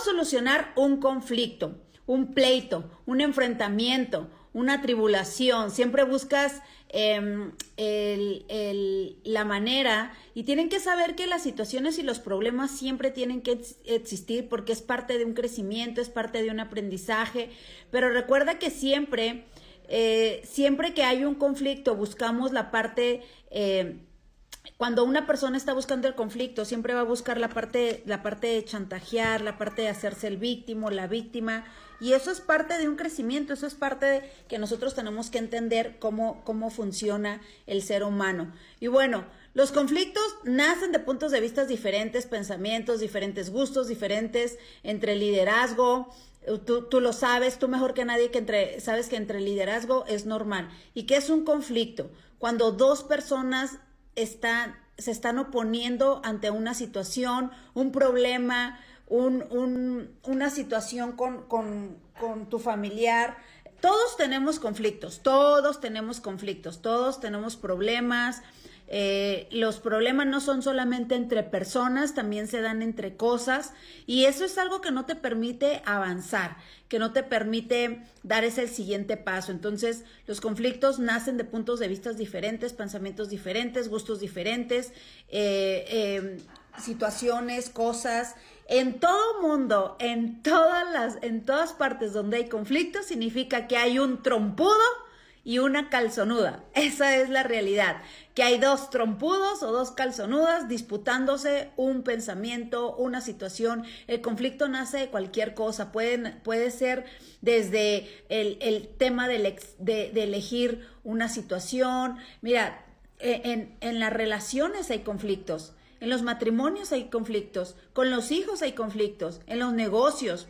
solucionar un conflicto, un pleito, un enfrentamiento, una tribulación? Siempre buscas em, la manera y tienen que saber que las situaciones y los problemas siempre tienen que existir porque es parte de un crecimiento, es parte de un aprendizaje, pero recuerda que siempre, eh, siempre que hay un conflicto buscamos la parte... Eh, cuando una persona está buscando el conflicto, siempre va a buscar la parte, la parte de chantajear, la parte de hacerse el víctimo, la víctima, y eso es parte de un crecimiento, eso es parte de que nosotros tenemos que entender cómo, cómo funciona el ser humano. Y bueno, los conflictos nacen de puntos de vista diferentes, pensamientos, diferentes gustos, diferentes entre liderazgo, Tú, tú, lo sabes, tú mejor que nadie que entre, sabes que entre liderazgo es normal. ¿Y qué es un conflicto? Cuando dos personas están, se están oponiendo ante una situación, un problema, un, un, una situación con, con, con tu familiar. Todos tenemos conflictos, todos tenemos conflictos, todos tenemos problemas, eh, los problemas no son solamente entre personas, también se dan entre cosas y eso es algo que no te permite avanzar, que no te permite dar ese siguiente paso. Entonces, los conflictos nacen de puntos de vista diferentes, pensamientos diferentes, gustos diferentes, eh, eh, situaciones, cosas. En todo mundo, en todas las, en todas partes donde hay conflictos, significa que hay un trompudo y una calzonuda. Esa es la realidad. Que hay dos trompudos o dos calzonudas disputándose un pensamiento, una situación. El conflicto nace de cualquier cosa. Pueden, puede ser desde el, tema de, de, elegir una situación. Mira, e, en, en las relaciones hay conflictos. En los matrimonios hay conflictos. Con los hijos hay conflictos. En los negocios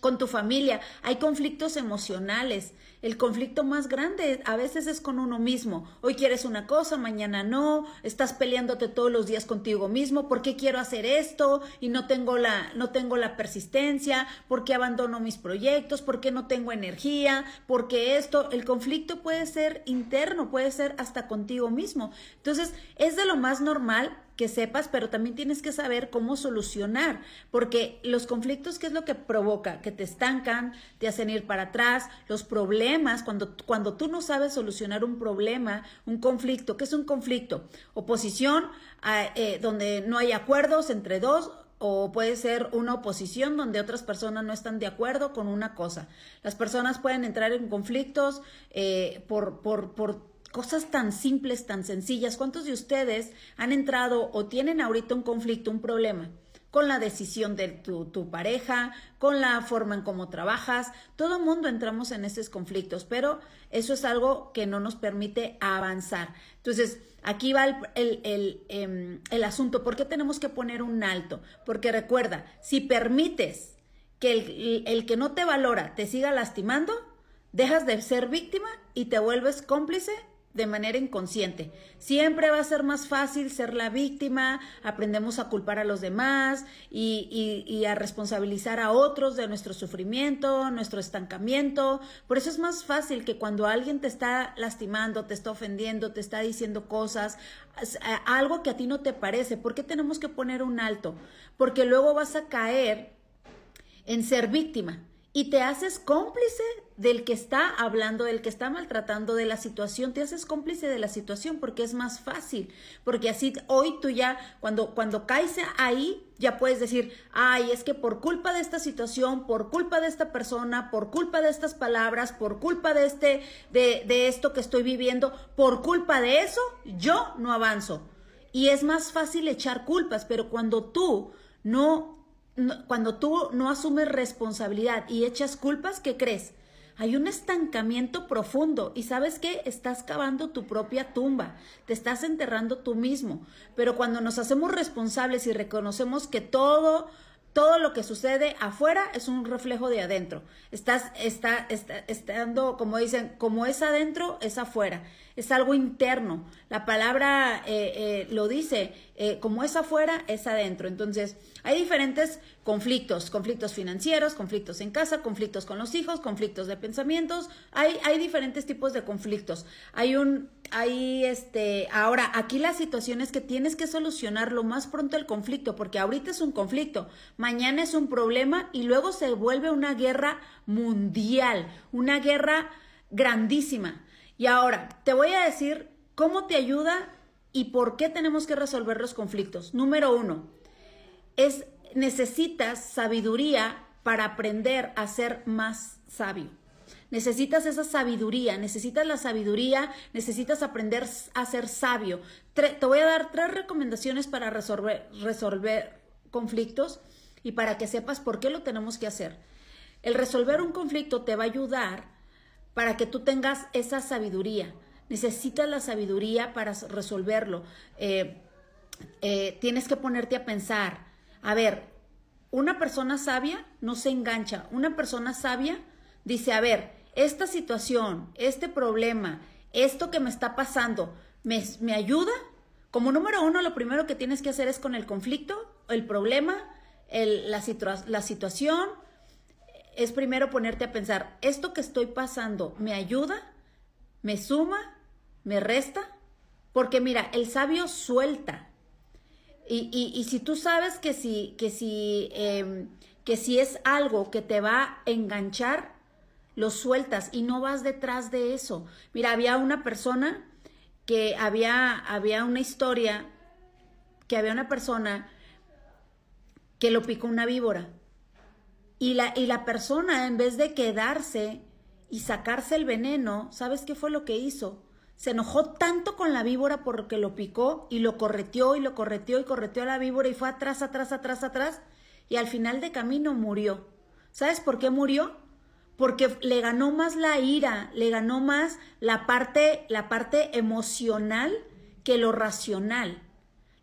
con tu familia, hay conflictos emocionales. El conflicto más grande a veces es con uno mismo. Hoy quieres una cosa, mañana no, estás peleándote todos los días contigo mismo, ¿por qué quiero hacer esto y no tengo la no tengo la persistencia? ¿Por qué abandono mis proyectos? ¿Por qué no tengo energía? ¿Por qué esto? El conflicto puede ser interno, puede ser hasta contigo mismo. Entonces, es de lo más normal que sepas, pero también tienes que saber cómo solucionar, porque los conflictos, ¿qué es lo que provoca? Que te estancan, te hacen ir para atrás, los problemas, cuando, cuando tú no sabes solucionar un problema, un conflicto, ¿qué es un conflicto? Oposición, eh, donde no hay acuerdos entre dos, o puede ser una oposición donde otras personas no están de acuerdo con una cosa. Las personas pueden entrar en conflictos eh, por, por, por cosas tan simples, tan sencillas. ¿Cuántos de ustedes han entrado o tienen ahorita un conflicto, un problema? Con la decisión de tu, pareja, con la forma en cómo trabajas. Todo mundo entramos en esos conflictos, pero eso es algo que no nos permite avanzar. Entonces, aquí va el, el, em, el asunto. ¿Por qué tenemos que poner un alto? Porque recuerda, si permites que el, el que no te valora te siga lastimando, dejas de ser víctima y te vuelves cómplice de manera inconsciente. Siempre va a ser más fácil ser la víctima, aprendemos a culpar a los demás y, a responsabilizar a otros de nuestro sufrimiento, nuestro estancamiento. Por eso es más fácil que cuando alguien te está lastimando, te está ofendiendo, te está diciendo cosas, algo que a ti no te parece, ¿por qué tenemos que poner un alto? Porque luego vas a caer en ser víctima y te haces cómplice del que está hablando, del que está maltratando de la situación, te haces cómplice de la situación porque es más fácil, porque así hoy tú ya, cuando, cuando caes ahí, ya puedes decir, ay, es que por culpa de esta situación, por culpa de esta persona, por culpa de estas palabras, por culpa de este, de, de esto que estoy viviendo, por culpa de eso, yo no avanzo. Y es más fácil echar culpas, pero cuando tú no cuando tú no asumes responsabilidad y echas culpas, ¿qué crees? Hay un estancamiento profundo y sabes qué? Estás cavando tu propia tumba, te estás enterrando tú mismo. Pero cuando nos hacemos responsables y reconocemos que todo todo lo que sucede afuera es un reflejo de adentro. Estás, está, está, estando, como dicen, como es adentro, es afuera. Es algo interno. La palabra eh, eh, lo dice, eh, como es afuera, es adentro. Entonces, hay diferentes conflictos, conflictos financieros, conflictos en casa, conflictos con los hijos, conflictos de pensamientos, hay, hay diferentes tipos de conflictos. Hay un, hay este, ahora, aquí la situación es que tienes que solucionar lo más pronto el conflicto, porque ahorita es un conflicto, mañana es un problema y luego se vuelve una guerra mundial, una guerra grandísima. Y ahora, te voy a decir cómo te ayuda ¿Y por qué tenemos que resolver los conflictos? Número uno, es necesitas sabiduría para aprender a ser más sabio. Necesitas esa sabiduría, necesitas la sabiduría, necesitas aprender a ser sabio. te voy a dar tres recomendaciones para resolver, resolver conflictos y para que sepas por qué lo tenemos que hacer. El resolver un conflicto te va a ayudar para que tú tengas esa sabiduría necesitas la sabiduría para resolverlo. Eh, eh, tienes que ponerte a pensar, a ver, una persona sabia no se engancha, una persona sabia dice, a ver, esta situación, este problema, esto que me está pasando, ¿me, me ayuda? Como número uno, lo primero que tienes que hacer es con el conflicto, el problema, la, la situación, es primero ponerte a pensar, ¿esto que estoy pasando me ayuda? ¿Me suma? ¿Me resta? Porque mira, el sabio suelta. Y, y, si tú sabes que si, que, si, em, que si es algo que te va a enganchar, lo sueltas y no vas detrás de eso. Mira, había una persona que había, había una historia, que había una persona que lo picó una víbora. Y la, y la persona, en vez de quedarse y sacarse el veneno, ¿sabes qué fue lo que hizo? se enojó tanto con la víbora porque lo picó y lo correteó y lo correteó y correteó a la víbora y fue atrás, atrás, atrás, atrás y al final de camino murió. ¿Sabes por qué murió? Porque le ganó más la ira, le ganó más la parte, la parte emocional que lo racional.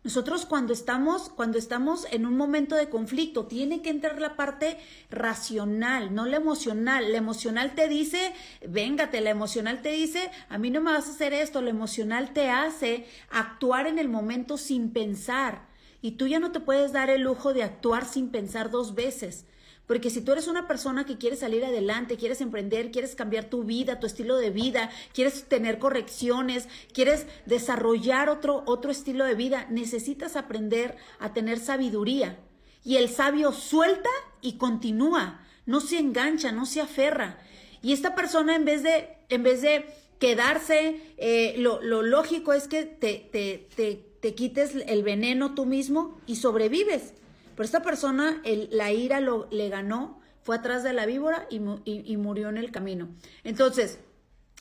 Nosotros cuando estamos, cuando estamos en un momento de conflicto, tiene que entrar la parte racional, no la emocional. La emocional te dice, véngate, la emocional te dice, a mí no me vas a hacer esto, la emocional te hace actuar en el momento sin pensar. Y tú ya no te puedes dar el lujo de actuar sin pensar dos veces. Porque si tú eres una persona que quiere salir adelante, quieres emprender, quieres cambiar tu vida, tu estilo de vida, quieres tener correcciones, quieres desarrollar otro, otro estilo de vida, necesitas aprender a tener sabiduría. Y el sabio suelta y continúa, no se engancha, no se aferra. Y esta persona en vez de, en vez de quedarse, eh, lo, lo, lógico es que te, te, te, te quites el veneno tú mismo y sobrevives. Pero esta persona, la ira lo, le ganó, fue atrás de la víbora y, murió en el camino. Entonces,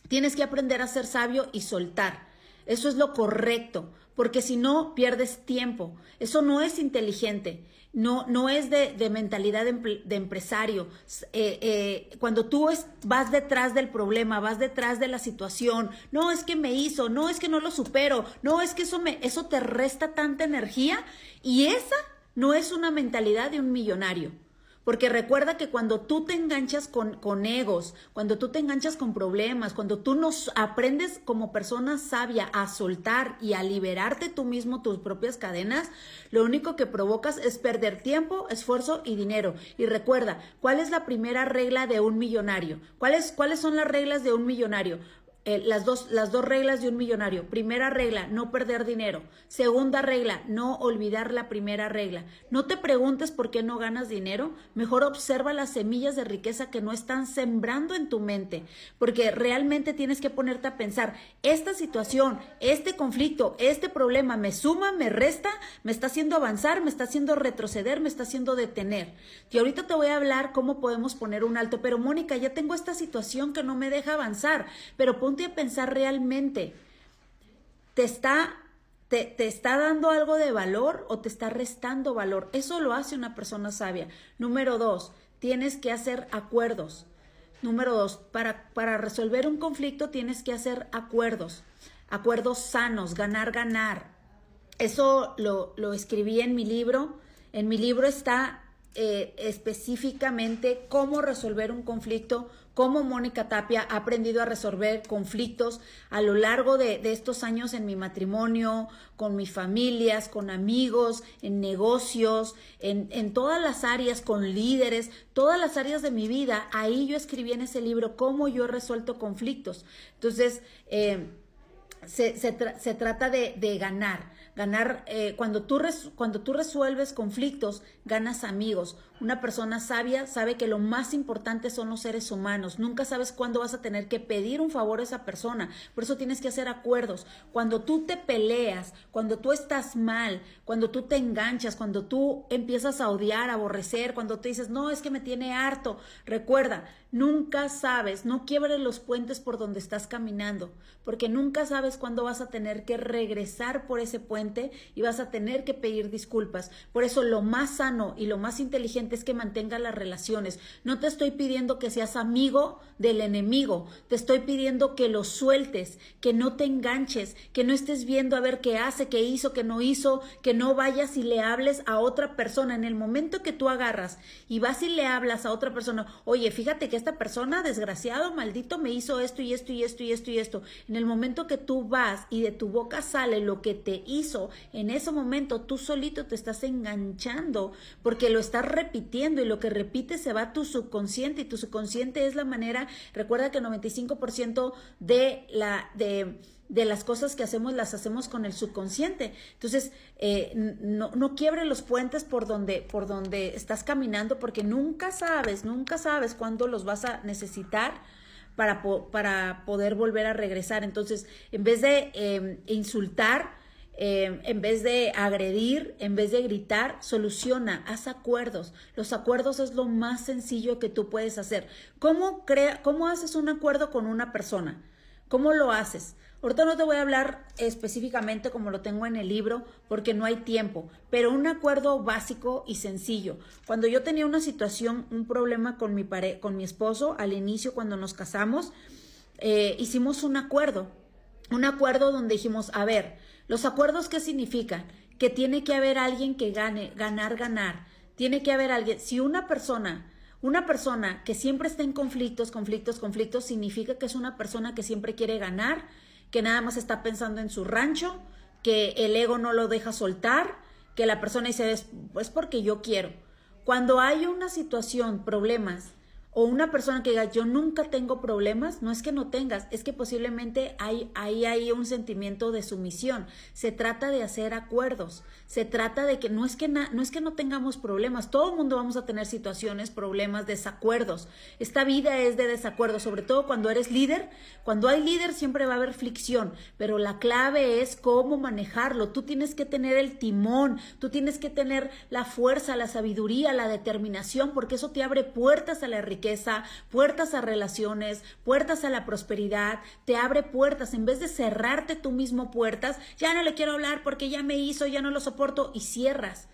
tienes que aprender a ser sabio y soltar. Eso es lo correcto, porque si no, pierdes tiempo. Eso no es inteligente, no, no es de, mentalidad de, empresario. Eh, eh, cuando tú vas detrás del problema, vas detrás de la situación, no es que me hizo, no es que no lo supero, no es que eso, me, eso te resta tanta energía y esa no es una mentalidad de un millonario. Porque recuerda que cuando tú te enganchas con, con, egos, cuando tú te enganchas con problemas, cuando tú nos aprendes como persona sabia a soltar y a liberarte tú mismo tus propias cadenas, lo único que provocas es perder tiempo, esfuerzo y dinero. Y recuerda, ¿cuál es la primera regla de un millonario? ¿Cuáles, ¿Cuáles son las reglas de un millonario? Eh, las, dos, las dos reglas de un millonario. Primera regla, no perder dinero. Segunda regla, no olvidar la primera regla. No te preguntes por qué no ganas dinero. Mejor observa las semillas de riqueza que no están sembrando en tu mente. Porque realmente tienes que ponerte a pensar, esta situación, este conflicto, este problema, ¿me suma, me resta, me está haciendo avanzar, me está haciendo retroceder, me está haciendo detener? Y ahorita te voy a hablar cómo podemos poner un alto. Pero Mónica, ya tengo esta situación que no me deja avanzar. Pero a pensar realmente, ¿te está, te, te está dando algo de valor o te está restando valor? Eso lo hace una persona sabia. Número dos, tienes que hacer acuerdos. Número dos, para, para resolver un conflicto tienes que hacer acuerdos, acuerdos sanos, ganar, ganar. Eso lo, lo escribí en mi libro. En mi libro está eh, específicamente cómo resolver un conflicto, cómo Mónica Tapia ha aprendido a resolver conflictos a lo largo de, estos años en mi matrimonio, con mis familias, con amigos, en negocios, en, en, todas las áreas, con líderes, todas las áreas de mi vida. Ahí yo escribí en ese libro cómo yo he resuelto conflictos. Entonces, eh, se, se, trata de, de ganar ganar, eh, cuando, tú cuando tú resuelves conflictos, ganas amigos. Una persona sabia sabe que lo más importante son los seres humanos. Nunca sabes cuándo vas a tener que pedir un favor a esa persona. Por eso tienes que hacer acuerdos. Cuando tú te peleas, cuando tú estás mal, cuando tú te enganchas, cuando tú empiezas a odiar, a aborrecer, cuando te dices, no, es que me tiene harto. Recuerda, nunca sabes, no quiebres los puentes por donde estás caminando, porque nunca sabes cuándo vas a tener que regresar por ese puente y vas a tener que pedir disculpas. Por eso lo más sano y lo más inteligente es que mantengas las relaciones. No te estoy pidiendo que seas amigo del enemigo, te estoy pidiendo que lo sueltes, que no te enganches, que no estés viendo a ver qué hace, qué hizo, qué no hizo, que no vayas y le hables a otra persona. En el momento que tú agarras y vas y le hablas a otra persona, oye, fíjate que esta persona, desgraciado, maldito, me hizo esto y esto y esto y esto y esto. En el momento que tú vas y de tu boca sale lo que te hizo, en ese momento tú solito te estás enganchando porque lo estás repitiendo y lo que repites se va a tu subconsciente y tu subconsciente es la manera, recuerda que el 95% de la... de de las cosas que hacemos las hacemos con el subconsciente. Entonces, eh, no, no quiebre los puentes por donde, por donde estás caminando porque nunca sabes, nunca sabes cuándo los vas a necesitar para, para poder volver a regresar. Entonces, en vez de em, insultar, eh, en vez de agredir, en vez de gritar, soluciona, haz acuerdos. Los acuerdos es lo más sencillo que tú puedes hacer. ¿Cómo, crea, cómo haces un acuerdo con una persona? ¿Cómo lo haces? Ahorita no te voy a hablar específicamente como lo tengo en el libro porque no hay tiempo, pero un acuerdo básico y sencillo. Cuando yo tenía una situación, un problema con mi, pare con mi esposo, al inicio cuando nos casamos, eh, hicimos un acuerdo. Un acuerdo donde dijimos, a ver, los acuerdos, ¿qué significan? Que tiene que haber alguien que gane, ganar, ganar. Tiene que haber alguien. Si una persona, una persona que siempre está en conflictos, conflictos, conflictos, significa que es una persona que siempre quiere ganar, que nada más está pensando en su rancho, que el ego no lo deja soltar, que la persona dice, es pues porque yo quiero. Cuando hay una situación, problemas, o una persona que diga yo nunca tengo problemas, no es que no tengas, es que posiblemente hay, ahí hay un sentimiento de sumisión. Se trata de hacer acuerdos, se trata de que no es que, no, es que no tengamos problemas, todo el mundo vamos a tener situaciones, problemas, desacuerdos. Esta vida es de desacuerdos, sobre todo cuando eres líder. Cuando hay líder siempre va a haber fricción, pero la clave es cómo manejarlo. Tú tienes que tener el timón, tú tienes que tener la fuerza, la sabiduría, la determinación, porque eso te abre puertas a la riqueza puertas a relaciones, puertas a la prosperidad, te abre puertas. En vez de cerrarte tú mismo puertas, ya no le quiero hablar porque ya me hizo, ya no lo soporto y cierras.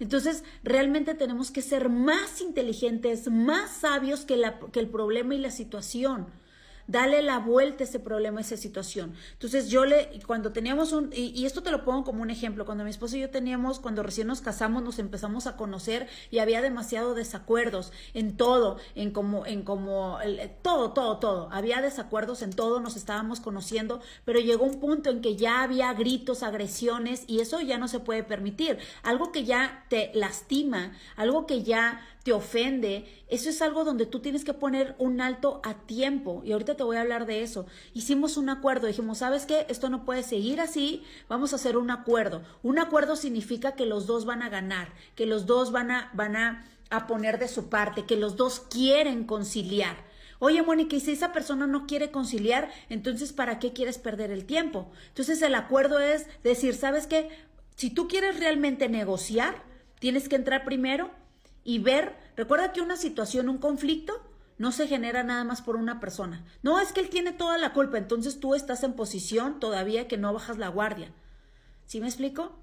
Entonces, realmente tenemos que ser más inteligentes, más sabios que, que el problema y la situación dale la vuelta a ese problema, a esa situación. Entonces yo le, cuando teníamos un, y, esto te lo pongo como un ejemplo, cuando mi esposo y yo teníamos, cuando recién nos casamos, nos empezamos a conocer y había demasiado desacuerdos en todo, en como, en como, todo, todo, todo, había desacuerdos en todo, nos estábamos conociendo, pero llegó un punto en que ya había gritos, agresiones y eso ya no se puede permitir. Algo que ya te lastima, algo que ya te ofende, eso es algo donde tú tienes que poner un alto a tiempo. Y ahorita te voy a hablar de eso. Hicimos un acuerdo, dijimos, ¿sabes qué? Esto no puede seguir así, vamos a hacer un acuerdo. Un acuerdo significa que los dos van a ganar, que los dos van a, van a, a poner de su parte, que los dos quieren conciliar. Oye, Mónica, y si esa persona no quiere conciliar, entonces ¿para qué quieres perder el tiempo? Entonces el acuerdo es decir, ¿sabes qué? Si tú quieres realmente negociar, tienes que entrar primero y ver, recuerda que una situación, un conflicto, no se genera nada más por una persona. No es que él tiene toda la culpa, entonces tú estás en posición todavía que no bajas la guardia. ¿Sí me explico?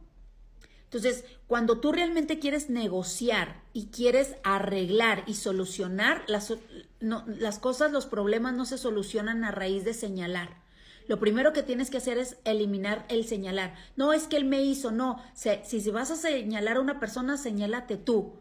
Entonces, cuando tú realmente quieres negociar y quieres arreglar y solucionar, las, las cosas, los problemas no se solucionan a raíz de señalar. Lo primero que tienes que hacer es eliminar el señalar. No es que él me hizo, no. Si, si vas a señalar a una persona, señálate tú.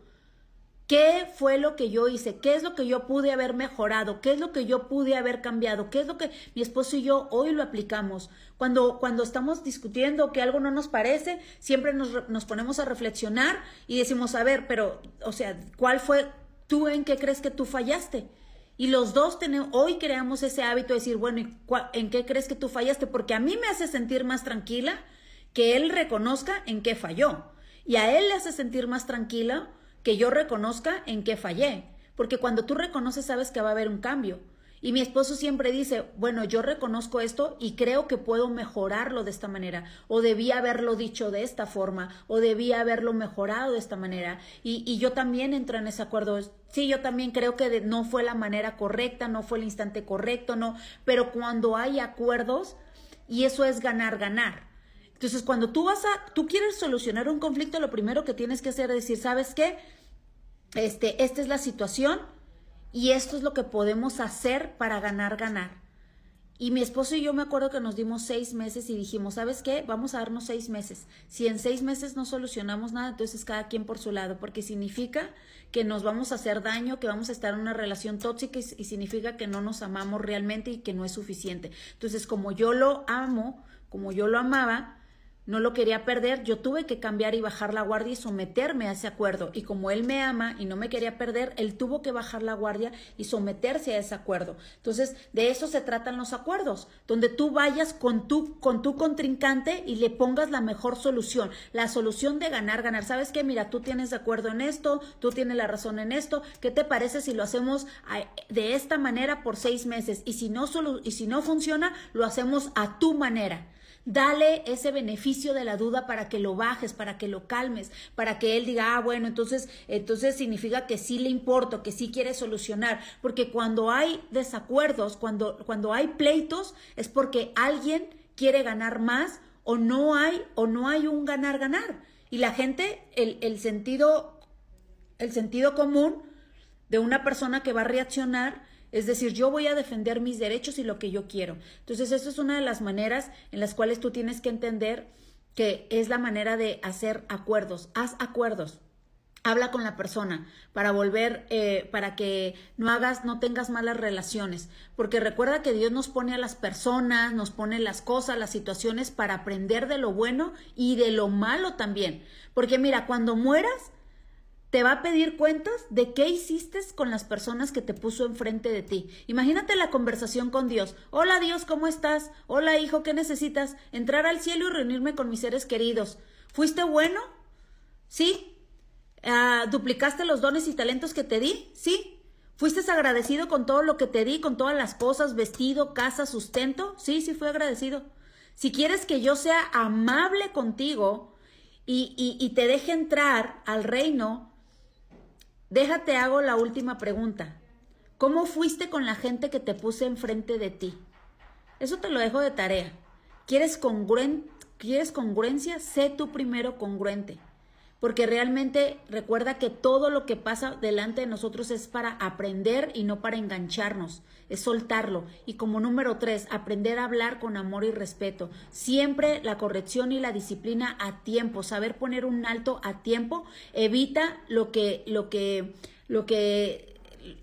¿Qué fue lo que yo hice? ¿Qué es lo que yo pude haber mejorado? ¿Qué es lo que yo pude haber cambiado? ¿Qué es lo que mi esposo y yo hoy lo aplicamos? Cuando, cuando estamos discutiendo que algo no nos parece, siempre nos, nos ponemos a reflexionar y decimos, a ver, pero, o sea, ¿cuál fue tú en qué crees que tú fallaste? Y los dos hoy creamos ese hábito de decir, bueno, ¿en qué crees que tú fallaste? Porque a mí me hace sentir más tranquila que él reconozca en qué falló. Y a él le hace sentir más tranquila que yo reconozca en qué fallé. Porque cuando tú reconoces sabes que va a haber un cambio. Y mi esposo siempre dice, bueno, yo reconozco esto y creo que puedo mejorarlo de esta manera, o debía haberlo dicho de esta forma, o debía haberlo mejorado de esta manera. Y, y yo también entro en ese acuerdo. Sí, yo también creo que no fue la manera correcta, no fue el instante correcto, no, pero cuando hay acuerdos, y eso es ganar, ganar. Entonces, cuando tú vas a, tú quieres solucionar un conflicto, lo primero que tienes que hacer es decir, ¿sabes qué? Este, esta es la situación y esto es lo que podemos hacer para ganar, ganar. Y mi esposo y yo me acuerdo que nos dimos seis meses y dijimos, ¿sabes qué? Vamos a darnos seis meses. Si en seis meses no solucionamos nada, entonces cada quien por su lado, porque significa que nos vamos a hacer daño, que vamos a estar en una relación tóxica y, y significa que no nos amamos realmente y que no es suficiente. Entonces, como yo lo amo, como yo lo amaba, no lo quería perder, yo tuve que cambiar y bajar la guardia y someterme a ese acuerdo. Y como él me ama y no me quería perder, él tuvo que bajar la guardia y someterse a ese acuerdo. Entonces, de eso se tratan los acuerdos, donde tú vayas con tu, con tu contrincante y le pongas la mejor solución, la solución de ganar, ganar. ¿Sabes qué? Mira, tú tienes de acuerdo en esto, tú tienes la razón en esto. ¿Qué te parece si lo hacemos de esta manera por seis meses? Y si no, y si no funciona, lo hacemos a tu manera. Dale ese beneficio de la duda para que lo bajes, para que lo calmes, para que él diga, ah, bueno, entonces, entonces significa que sí le importo, que sí quiere solucionar. Porque cuando hay desacuerdos, cuando, cuando hay pleitos, es porque alguien quiere ganar más o no hay, o no hay un ganar-ganar. Y la gente, el, el sentido, el sentido común de una persona que va a reaccionar es decir, yo voy a defender mis derechos y lo que yo quiero. Entonces, eso es una de las maneras en las cuales tú tienes que entender que es la manera de hacer acuerdos. Haz acuerdos. Habla con la persona para volver, eh, para que no hagas, no tengas malas relaciones. Porque recuerda que Dios nos pone a las personas, nos pone las cosas, las situaciones para aprender de lo bueno y de lo malo también. Porque mira, cuando mueras, te va a pedir cuentas de qué hiciste con las personas que te puso enfrente de ti. Imagínate la conversación con Dios. Hola Dios, ¿cómo estás? Hola hijo, ¿qué necesitas? Entrar al cielo y reunirme con mis seres queridos. ¿Fuiste bueno? Sí. Ah, ¿Duplicaste los dones y talentos que te di? Sí. ¿Fuiste agradecido con todo lo que te di, con todas las cosas, vestido, casa, sustento? Sí, sí fui agradecido. Si quieres que yo sea amable contigo y, y te deje entrar al reino, Déjate hago la última pregunta. ¿Cómo fuiste con la gente que te puse enfrente de ti? Eso te lo dejo de tarea. ¿Quieres, ¿Quieres congruencia? Sé tú primero congruente porque realmente recuerda que todo lo que pasa delante de nosotros es para aprender y no para engancharnos, es soltarlo. Y como número tres, aprender a hablar con amor y respeto. Siempre la corrección y la disciplina a tiempo, saber poner un alto a tiempo, evita lo que, lo que, lo que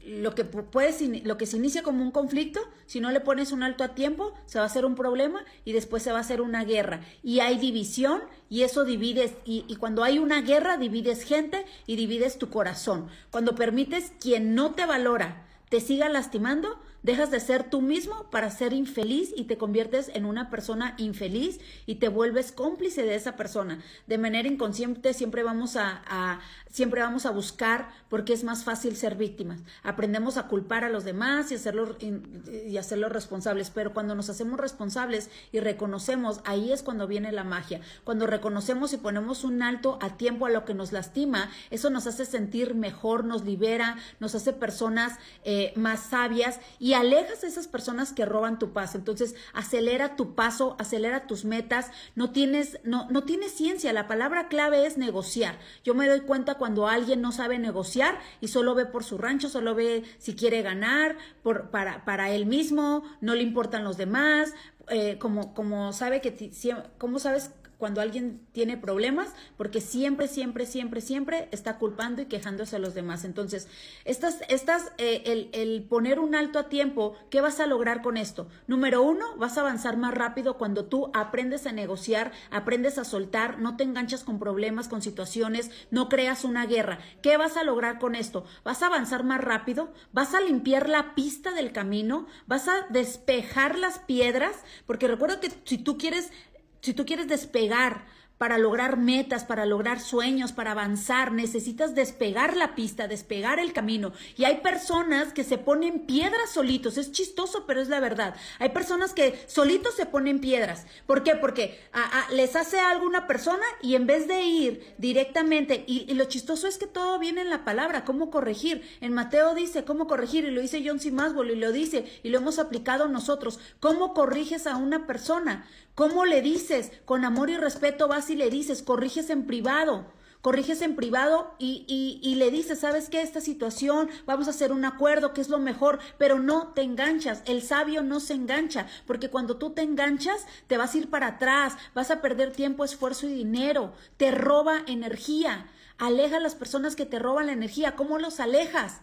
lo que puede, lo que se inicia como un conflicto, si no le pones un alto a tiempo, se va a hacer un problema y después se va a hacer una guerra. Y hay división y eso divides, y, y cuando hay una guerra divides gente y divides tu corazón. Cuando permites quien no te valora te siga lastimando, dejas de ser tú mismo para ser infeliz y te conviertes en una persona infeliz y te vuelves cómplice de esa persona. De manera inconsciente siempre vamos a, siempre vamos a buscar porque es más fácil ser víctimas. Aprendemos a culpar a los demás y hacerlos y hacerlos responsables, pero cuando nos hacemos responsables y reconocemos, ahí es cuando viene la magia. Cuando reconocemos y ponemos un alto a tiempo a lo que nos lastima, eso nos hace sentir mejor, nos libera, nos hace personas eh, más sabias y alejas a esas personas que roban tu paz. Entonces, acelera tu paso, acelera tus metas. No tienes, no, no tienes ciencia. La palabra clave es negociar. Yo me doy cuenta cuando alguien no sabe negociar y solo ve por su rancho, solo ve si quiere ganar por, para, para él mismo, no le importan los demás. Eh, como, como sabe que, ¿cómo sabes cuando alguien tiene problemas, porque siempre, siempre, siempre, siempre está culpando y quejándose a los demás. Entonces, estas, estas, eh, el, el poner un alto a tiempo, ¿qué vas a lograr con esto? Número uno, vas a avanzar más rápido cuando tú aprendes a negociar, aprendes a soltar, no te enganchas con problemas, con situaciones, no creas una guerra. ¿Qué vas a lograr con esto? Vas a avanzar más rápido, vas a limpiar la pista del camino, vas a despejar las piedras, porque recuerda que si tú quieres, si tú quieres despegar para lograr metas, para lograr sueños, para avanzar, necesitas despegar la pista, despegar el camino. Y hay personas que se ponen piedras solitos. Es chistoso, pero es la verdad. Hay personas que solitos se ponen piedras. ¿Por qué? Porque les hace algo una persona y en vez de ir directamente, y, lo chistoso es que todo viene en la palabra, cómo corregir. En Mateo dice cómo corregir, y lo dice John C. Maswell, y lo dice, y lo hemos aplicado nosotros. ¿Cómo corriges a una persona? ¿Cómo le dices? Con amor y respeto vas y le dices, corriges en privado. Corriges en privado y, y, le dices, ¿sabes qué? Esta situación, vamos a hacer un acuerdo, que es lo mejor, pero no te enganchas. El sabio no se engancha, porque cuando tú te enganchas, te vas a ir para atrás, vas a perder tiempo, esfuerzo y dinero, te roba energía. Aleja a las personas que te roban la energía. ¿Cómo los alejas?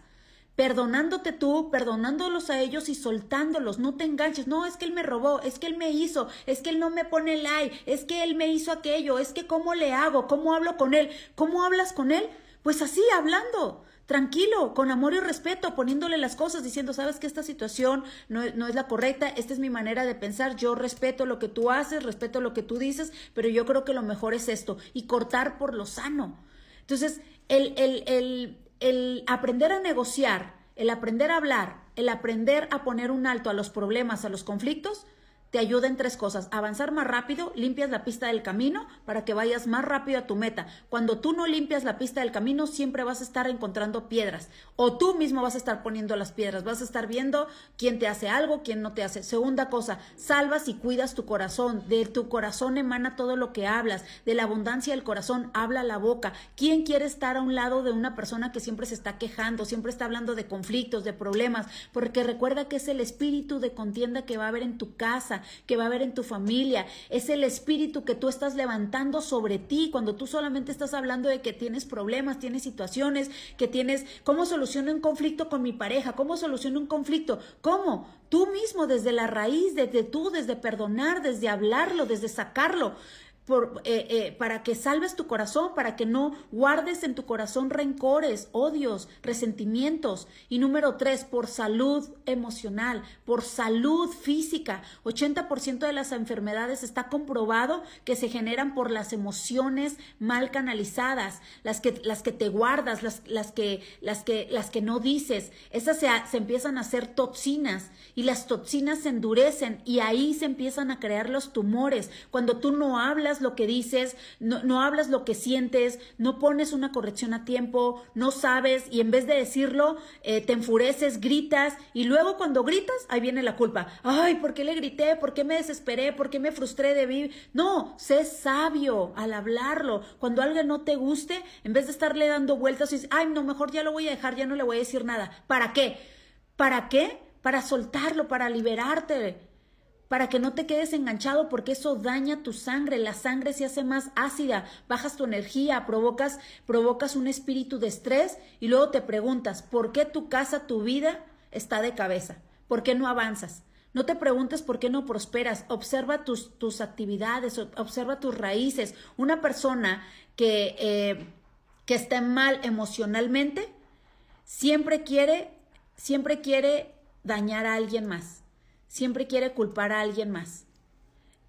Perdonándote tú, perdonándolos a ellos y soltándolos, no te enganches, no, es que él me robó, es que él me hizo, es que él no me pone like, es que él me hizo aquello, es que cómo le hago, cómo hablo con él, cómo hablas con él, pues así, hablando, tranquilo, con amor y respeto, poniéndole las cosas, diciendo, sabes que esta situación no, no, es la correcta, esta es mi manera de pensar, yo respeto lo que tú haces, respeto lo que tú dices, pero yo creo que lo mejor es esto, y cortar por lo sano. Entonces, el, el, el el aprender a negociar, el aprender a hablar, el aprender a poner un alto a los problemas, a los conflictos, te ayuda en tres cosas. Avanzar más rápido, limpias la pista del camino para que vayas más rápido a tu meta. Cuando tú no limpias la pista del camino, siempre vas a estar encontrando piedras. O tú mismo vas a estar poniendo las piedras. Vas a estar viendo quién te hace algo, quién no te hace. Segunda cosa, salvas y cuidas tu corazón. De tu corazón emana todo lo que hablas. De la abundancia del corazón habla la boca. ¿Quién quiere estar a un lado de una persona que siempre se está quejando, siempre está hablando de conflictos, de problemas? Porque recuerda que es el espíritu de contienda que va a haber en tu casa que va a haber en tu familia, es el espíritu que tú estás levantando sobre ti cuando tú solamente estás hablando de que tienes problemas, tienes situaciones, que tienes, ¿cómo soluciono un conflicto con mi pareja? ¿Cómo soluciono un conflicto? ¿Cómo? Tú mismo, desde la raíz, desde tú, desde perdonar, desde hablarlo, desde sacarlo por, eh, eh, para que salves tu corazón, para que no guardes en tu corazón rencores, odios, resentimientos. Y número tres, por salud emocional, por salud física. 80% de las enfermedades está comprobado que se generan por las emociones mal canalizadas, las que, las que te guardas, las, las, que, las, que, las que no dices. Esas se, se empiezan a hacer toxinas y las toxinas se endurecen y ahí se empiezan a crear los tumores. Cuando tú no hablas, lo que dices, no, hablas lo que sientes, no pones una corrección a tiempo, no sabes y en vez de decirlo, eh, te enfureces, gritas y luego cuando gritas, ahí viene la culpa. Ay, ¿por qué le grité? ¿Por qué me desesperé? ¿Por qué me frustré de vivir? No, sé sabio al hablarlo. Cuando alguien no te guste, en vez de estarle dando vueltas y ay, no, mejor ya lo voy a dejar, ya no le voy a decir nada. ¿Para qué? ¿Para qué? Para soltarlo, para liberarte para que no te quedes enganchado porque eso daña tu sangre, la sangre se hace más ácida, bajas tu energía, provocas, provocas un espíritu de estrés y luego te preguntas, ¿por qué tu casa, tu vida está de cabeza? ¿Por qué no avanzas? No te preguntes por qué no prosperas, observa tus, tus actividades, observa tus raíces. Una persona que, eh, que está mal emocionalmente siempre quiere, siempre quiere dañar a alguien más siempre quiere culpar a alguien más.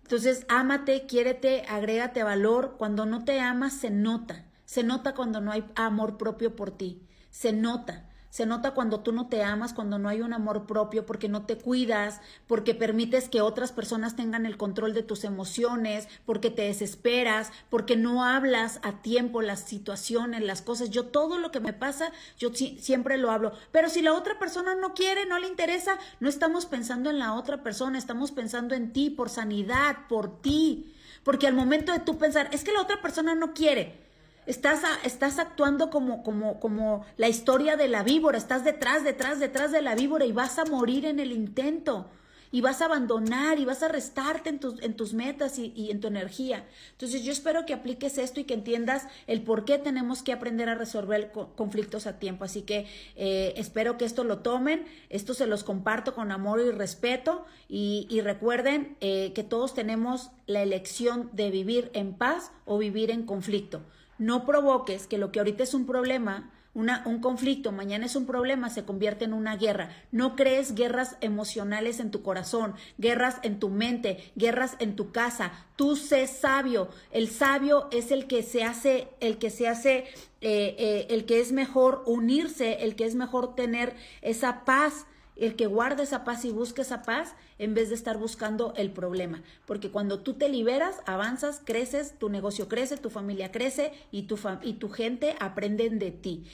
Entonces, ámate, quiérete, agrégate valor. Cuando no te amas, se nota. Se nota cuando no hay amor propio por ti. Se nota. Se nota cuando tú no te amas, cuando no hay un amor propio, porque no te cuidas, porque permites que otras personas tengan el control de tus emociones, porque te desesperas, porque no hablas a tiempo las situaciones, las cosas. Yo todo lo que me pasa, yo siempre lo hablo. Pero si la otra persona no quiere, no le interesa, no estamos pensando en la otra persona, estamos pensando en ti, por sanidad, por ti. Porque al momento de tú pensar, es que la otra persona no quiere, Estás, estás actuando como, como, como la historia de la víbora, estás detrás, detrás, detrás de la víbora y vas a morir en el intento. y vas a abandonar y vas a restarte en tus, en tus metas y, en tu energía. Entonces yo espero que apliques esto y que entiendas el por qué tenemos que aprender a resolver conflictos a tiempo. Así que eh, espero que esto lo tomen, esto se los comparto con amor y respeto y, recuerden eh, que todos tenemos la elección de vivir en paz o vivir en conflicto. No provoques que lo que ahorita es un problema un conflicto, mañana es un problema, se convierte en una guerra. No crees guerras emocionales en tu corazón, guerras en tu mente, guerras en tu casa. Tú sé sabio. El sabio es el que se hace, el que se hace, eh, eh, el que es mejor unirse, el que es mejor tener esa paz el que guarde esa paz y busque esa paz en vez de estar buscando el problema. Porque cuando tú te liberas, avanzas, creces, tu negocio crece, tu familia crece y tu, y tu gente aprenden de ti.